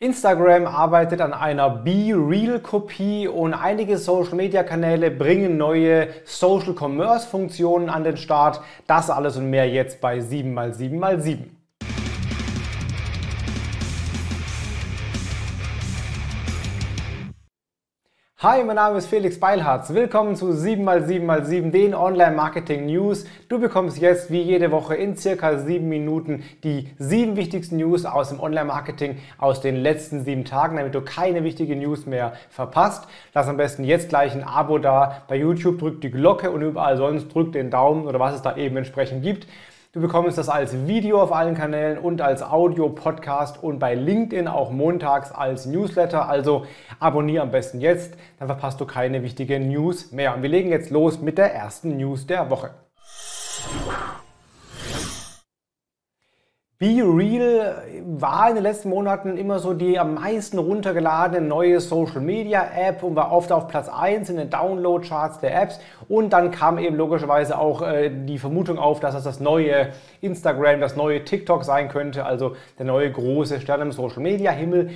Instagram arbeitet an einer Be-Real-Kopie und einige Social-Media-Kanäle bringen neue Social-Commerce-Funktionen an den Start. Das alles und mehr jetzt bei 7x7x7. Hi, mein Name ist Felix Beilharz. Willkommen zu 7x7x7, den Online-Marketing-News. Du bekommst jetzt wie jede Woche in circa 7 Minuten die sieben wichtigsten News aus dem Online-Marketing aus den letzten sieben Tagen, damit du keine wichtige News mehr verpasst. Lass am besten jetzt gleich ein Abo da. Bei YouTube drück die Glocke und überall sonst drück den Daumen oder was es da eben entsprechend gibt. Du bekommst das als Video auf allen Kanälen und als Audio, Podcast und bei LinkedIn auch montags als Newsletter. Also abonniere am besten jetzt, dann verpasst du keine wichtigen News mehr. Und wir legen jetzt los mit der ersten News der Woche. Be Real war in den letzten Monaten immer so die am meisten runtergeladene neue Social Media App und war oft auf Platz 1 in den Download Charts der Apps. Und dann kam eben logischerweise auch äh, die Vermutung auf, dass es das neue Instagram, das neue TikTok sein könnte, also der neue große Stern im Social Media Himmel.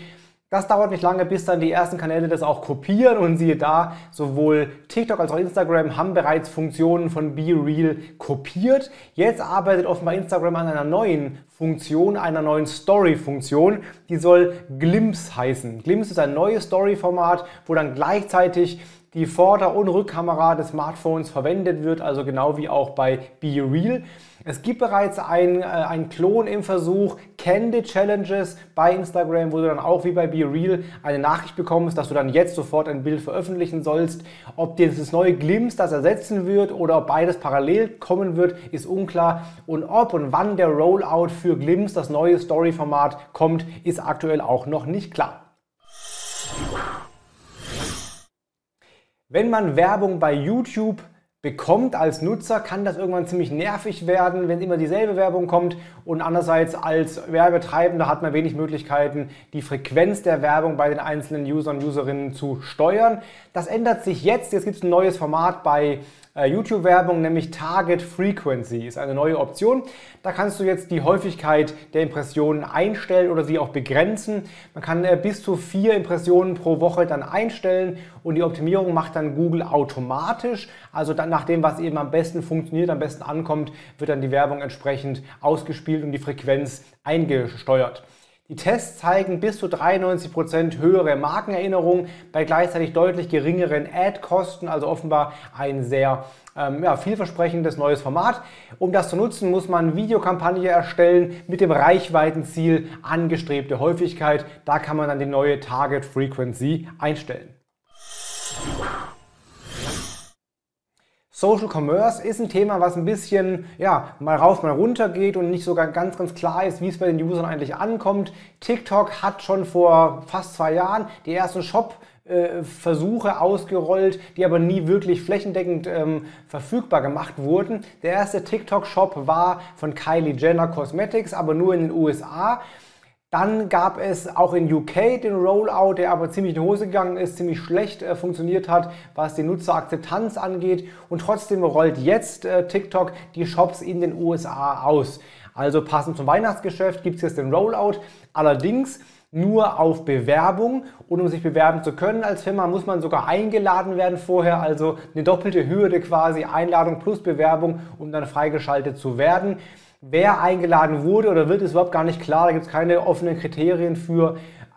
Das dauert nicht lange, bis dann die ersten Kanäle das auch kopieren und siehe da, sowohl TikTok als auch Instagram haben bereits Funktionen von BeReal kopiert. Jetzt arbeitet offenbar Instagram an einer neuen Funktion, einer neuen Story-Funktion, die soll Glimpse heißen. Glimpse ist ein neues Story-Format, wo dann gleichzeitig die Vorder- und Rückkamera des Smartphones verwendet wird, also genau wie auch bei BeReal. Es gibt bereits ein, äh, ein Klon im Versuch, Candy Challenges bei Instagram, wo du dann auch wie bei BeReal eine Nachricht bekommst, dass du dann jetzt sofort ein Bild veröffentlichen sollst. Ob dieses neue Glimpse das ersetzen wird oder ob beides parallel kommen wird, ist unklar. Und ob und wann der Rollout für Glimpse, das neue Story-Format, kommt, ist aktuell auch noch nicht klar. Wenn man Werbung bei YouTube bekommt als Nutzer, kann das irgendwann ziemlich nervig werden, wenn immer dieselbe Werbung kommt. Und andererseits als Werbetreibender hat man wenig Möglichkeiten, die Frequenz der Werbung bei den einzelnen Usern und Userinnen zu steuern. Das ändert sich jetzt. Jetzt gibt es ein neues Format bei YouTube-Werbung, nämlich Target Frequency ist eine neue Option. Da kannst du jetzt die Häufigkeit der Impressionen einstellen oder sie auch begrenzen. Man kann äh, bis zu vier Impressionen pro Woche dann einstellen und die Optimierung macht dann Google automatisch. Also dann nach dem, was eben am besten funktioniert, am besten ankommt, wird dann die Werbung entsprechend ausgespielt und die Frequenz eingesteuert. Die Tests zeigen bis zu 93% höhere Markenerinnerung bei gleichzeitig deutlich geringeren Ad-Kosten, also offenbar ein sehr ähm, ja, vielversprechendes neues Format. Um das zu nutzen, muss man Videokampagne erstellen mit dem Reichweitenziel angestrebte Häufigkeit. Da kann man dann die neue Target Frequency einstellen. Social Commerce ist ein Thema, was ein bisschen ja, mal rauf, mal runter geht und nicht so ganz, ganz klar ist, wie es bei den Usern eigentlich ankommt. TikTok hat schon vor fast zwei Jahren die ersten Shop Versuche ausgerollt, die aber nie wirklich flächendeckend ähm, verfügbar gemacht wurden. Der erste TikTok-Shop war von Kylie Jenner Cosmetics, aber nur in den USA. Dann gab es auch in UK den Rollout, der aber ziemlich in die Hose gegangen ist, ziemlich schlecht äh, funktioniert hat, was die Nutzerakzeptanz angeht. Und trotzdem rollt jetzt äh, TikTok die Shops in den USA aus. Also passend zum Weihnachtsgeschäft gibt es jetzt den Rollout. Allerdings nur auf Bewerbung. Und um sich bewerben zu können als Firma, muss man sogar eingeladen werden vorher. Also eine doppelte Hürde quasi, Einladung plus Bewerbung, um dann freigeschaltet zu werden. Wer eingeladen wurde oder wird, ist überhaupt gar nicht klar. Da gibt es keine offenen Kriterien für.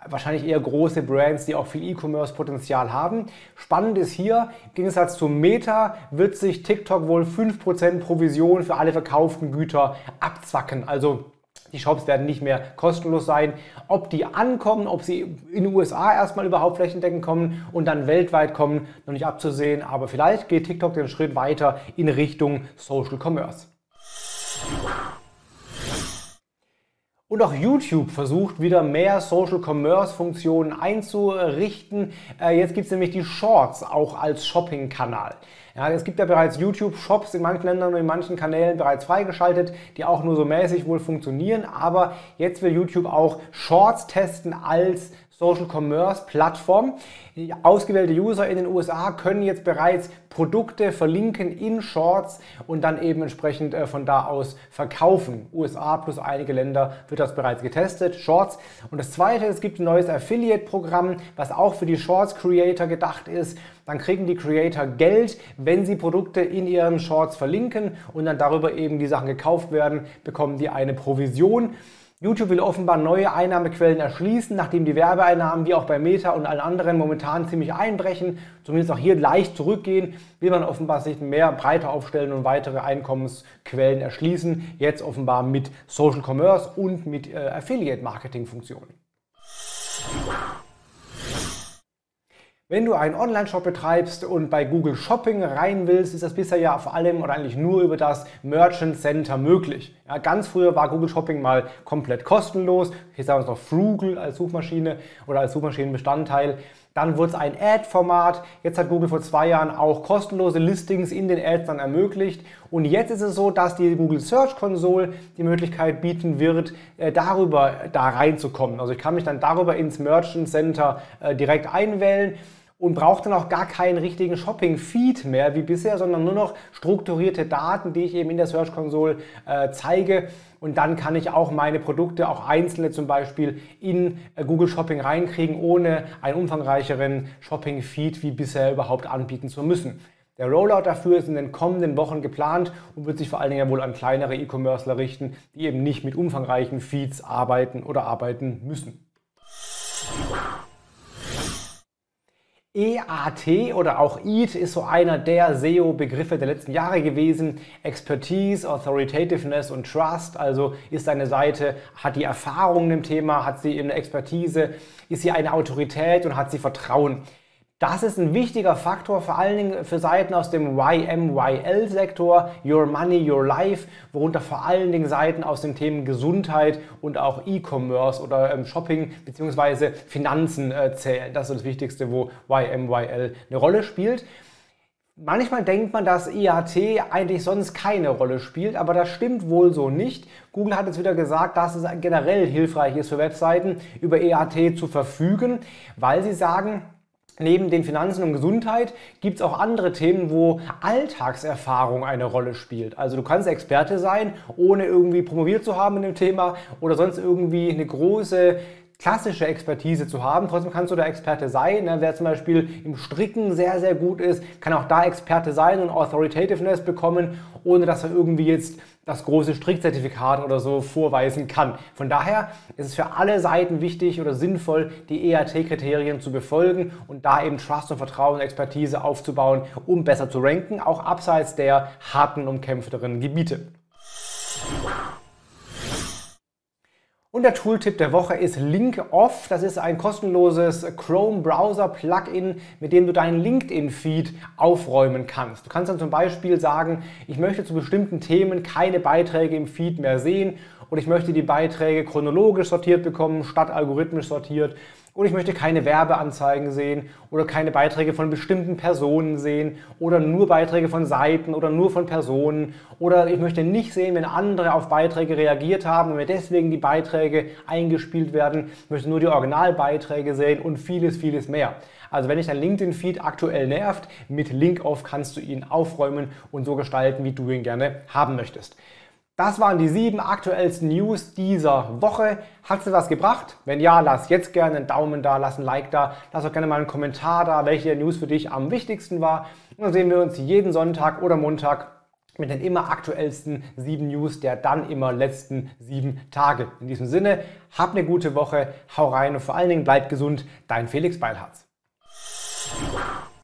Wahrscheinlich eher große Brands, die auch viel E-Commerce-Potenzial haben. Spannend ist hier, im Gegensatz zu Meta wird sich TikTok wohl 5% Provision für alle verkauften Güter abzwacken. Also die Shops werden nicht mehr kostenlos sein. Ob die ankommen, ob sie in den USA erstmal überhaupt flächendeckend kommen und dann weltweit kommen, noch nicht abzusehen. Aber vielleicht geht TikTok den Schritt weiter in Richtung Social Commerce. Und auch YouTube versucht wieder mehr Social Commerce Funktionen einzurichten. Äh, jetzt gibt es nämlich die Shorts auch als Shopping-Kanal. Ja, es gibt ja bereits YouTube-Shops in manchen Ländern und in manchen Kanälen bereits freigeschaltet, die auch nur so mäßig wohl funktionieren. Aber jetzt will YouTube auch Shorts testen als Social Commerce Plattform. Ausgewählte User in den USA können jetzt bereits Produkte verlinken in Shorts und dann eben entsprechend äh, von da aus verkaufen. USA plus einige Länder wird das bereits getestet, Shorts. Und das zweite, es gibt ein neues Affiliate-Programm, was auch für die Shorts-Creator gedacht ist. Dann kriegen die Creator Geld, wenn sie Produkte in ihren Shorts verlinken und dann darüber eben die Sachen gekauft werden, bekommen die eine Provision. YouTube will offenbar neue Einnahmequellen erschließen, nachdem die Werbeeinnahmen wie auch bei Meta und allen anderen momentan ziemlich einbrechen, zumindest auch hier leicht zurückgehen, will man offenbar sich mehr breiter aufstellen und weitere Einkommensquellen erschließen, jetzt offenbar mit Social Commerce und mit äh, Affiliate Marketing Funktionen. Wenn du einen Online-Shop betreibst und bei Google Shopping rein willst, ist das bisher ja vor allem oder eigentlich nur über das Merchant Center möglich. Ja, ganz früher war Google Shopping mal komplett kostenlos. Hier sagen wir es noch Frugal als Suchmaschine oder als Suchmaschinenbestandteil. Dann wurde es ein Ad-Format. Jetzt hat Google vor zwei Jahren auch kostenlose Listings in den Ads dann ermöglicht. Und jetzt ist es so, dass die Google Search Console die Möglichkeit bieten wird, äh, darüber da reinzukommen. Also ich kann mich dann darüber ins Merchant Center äh, direkt einwählen und braucht dann auch gar keinen richtigen Shopping-Feed mehr wie bisher, sondern nur noch strukturierte Daten, die ich eben in der Search Console äh, zeige. Und dann kann ich auch meine Produkte, auch einzelne zum Beispiel, in äh, Google Shopping reinkriegen, ohne einen umfangreicheren Shopping-Feed wie bisher überhaupt anbieten zu müssen. Der Rollout dafür ist in den kommenden Wochen geplant und wird sich vor allen Dingen ja wohl an kleinere E-Commercer richten, die eben nicht mit umfangreichen Feeds arbeiten oder arbeiten müssen. EAT oder auch EAT ist so einer der SEO-Begriffe der letzten Jahre gewesen. Expertise, Authoritativeness und Trust. Also ist eine Seite, hat die Erfahrung im Thema, hat sie eine Expertise, ist sie eine Autorität und hat sie Vertrauen. Das ist ein wichtiger Faktor, vor allen Dingen für Seiten aus dem YMYL-Sektor, Your Money, Your Life, worunter vor allen Dingen Seiten aus den Themen Gesundheit und auch E-Commerce oder ähm, Shopping bzw. Finanzen äh, zählen. Das ist das Wichtigste, wo YMYL eine Rolle spielt. Manchmal denkt man, dass IAT eigentlich sonst keine Rolle spielt, aber das stimmt wohl so nicht. Google hat jetzt wieder gesagt, dass es generell hilfreich ist für Webseiten, über EAT zu verfügen, weil sie sagen, Neben den Finanzen und Gesundheit gibt es auch andere Themen, wo Alltagserfahrung eine Rolle spielt. Also du kannst Experte sein, ohne irgendwie promoviert zu haben in dem Thema oder sonst irgendwie eine große klassische Expertise zu haben. Trotzdem kannst du da Experte sein. Ne? Wer zum Beispiel im Stricken sehr, sehr gut ist, kann auch da Experte sein und Authoritativeness bekommen, ohne dass er irgendwie jetzt das große Strickzertifikat oder so vorweisen kann. Von daher ist es für alle Seiten wichtig oder sinnvoll, die EAT-Kriterien zu befolgen und da eben Trust und Vertrauen und Expertise aufzubauen, um besser zu ranken, auch abseits der harten, umkämpfteren Gebiete. Und der Tooltip der Woche ist LinkOff. Das ist ein kostenloses Chrome-Browser-Plugin, mit dem du deinen LinkedIn-Feed aufräumen kannst. Du kannst dann zum Beispiel sagen, ich möchte zu bestimmten Themen keine Beiträge im Feed mehr sehen und ich möchte die Beiträge chronologisch sortiert bekommen, statt algorithmisch sortiert und ich möchte keine Werbeanzeigen sehen oder keine Beiträge von bestimmten Personen sehen oder nur Beiträge von Seiten oder nur von Personen oder ich möchte nicht sehen, wenn andere auf Beiträge reagiert haben und mir deswegen die Beiträge eingespielt werden. Ich möchte nur die Originalbeiträge sehen und vieles, vieles mehr. Also wenn dich dein LinkedIn-Feed aktuell nervt, mit Link-Off kannst du ihn aufräumen und so gestalten, wie du ihn gerne haben möchtest. Das waren die sieben aktuellsten News dieser Woche. Hat sie was gebracht? Wenn ja, lass jetzt gerne einen Daumen da, lass ein Like da, lass auch gerne mal einen Kommentar da, welche News für dich am wichtigsten war. Und dann sehen wir uns jeden Sonntag oder Montag mit den immer aktuellsten sieben News der dann immer letzten sieben Tage. In diesem Sinne, hab eine gute Woche, hau rein und vor allen Dingen bleib gesund, dein Felix Beilharz.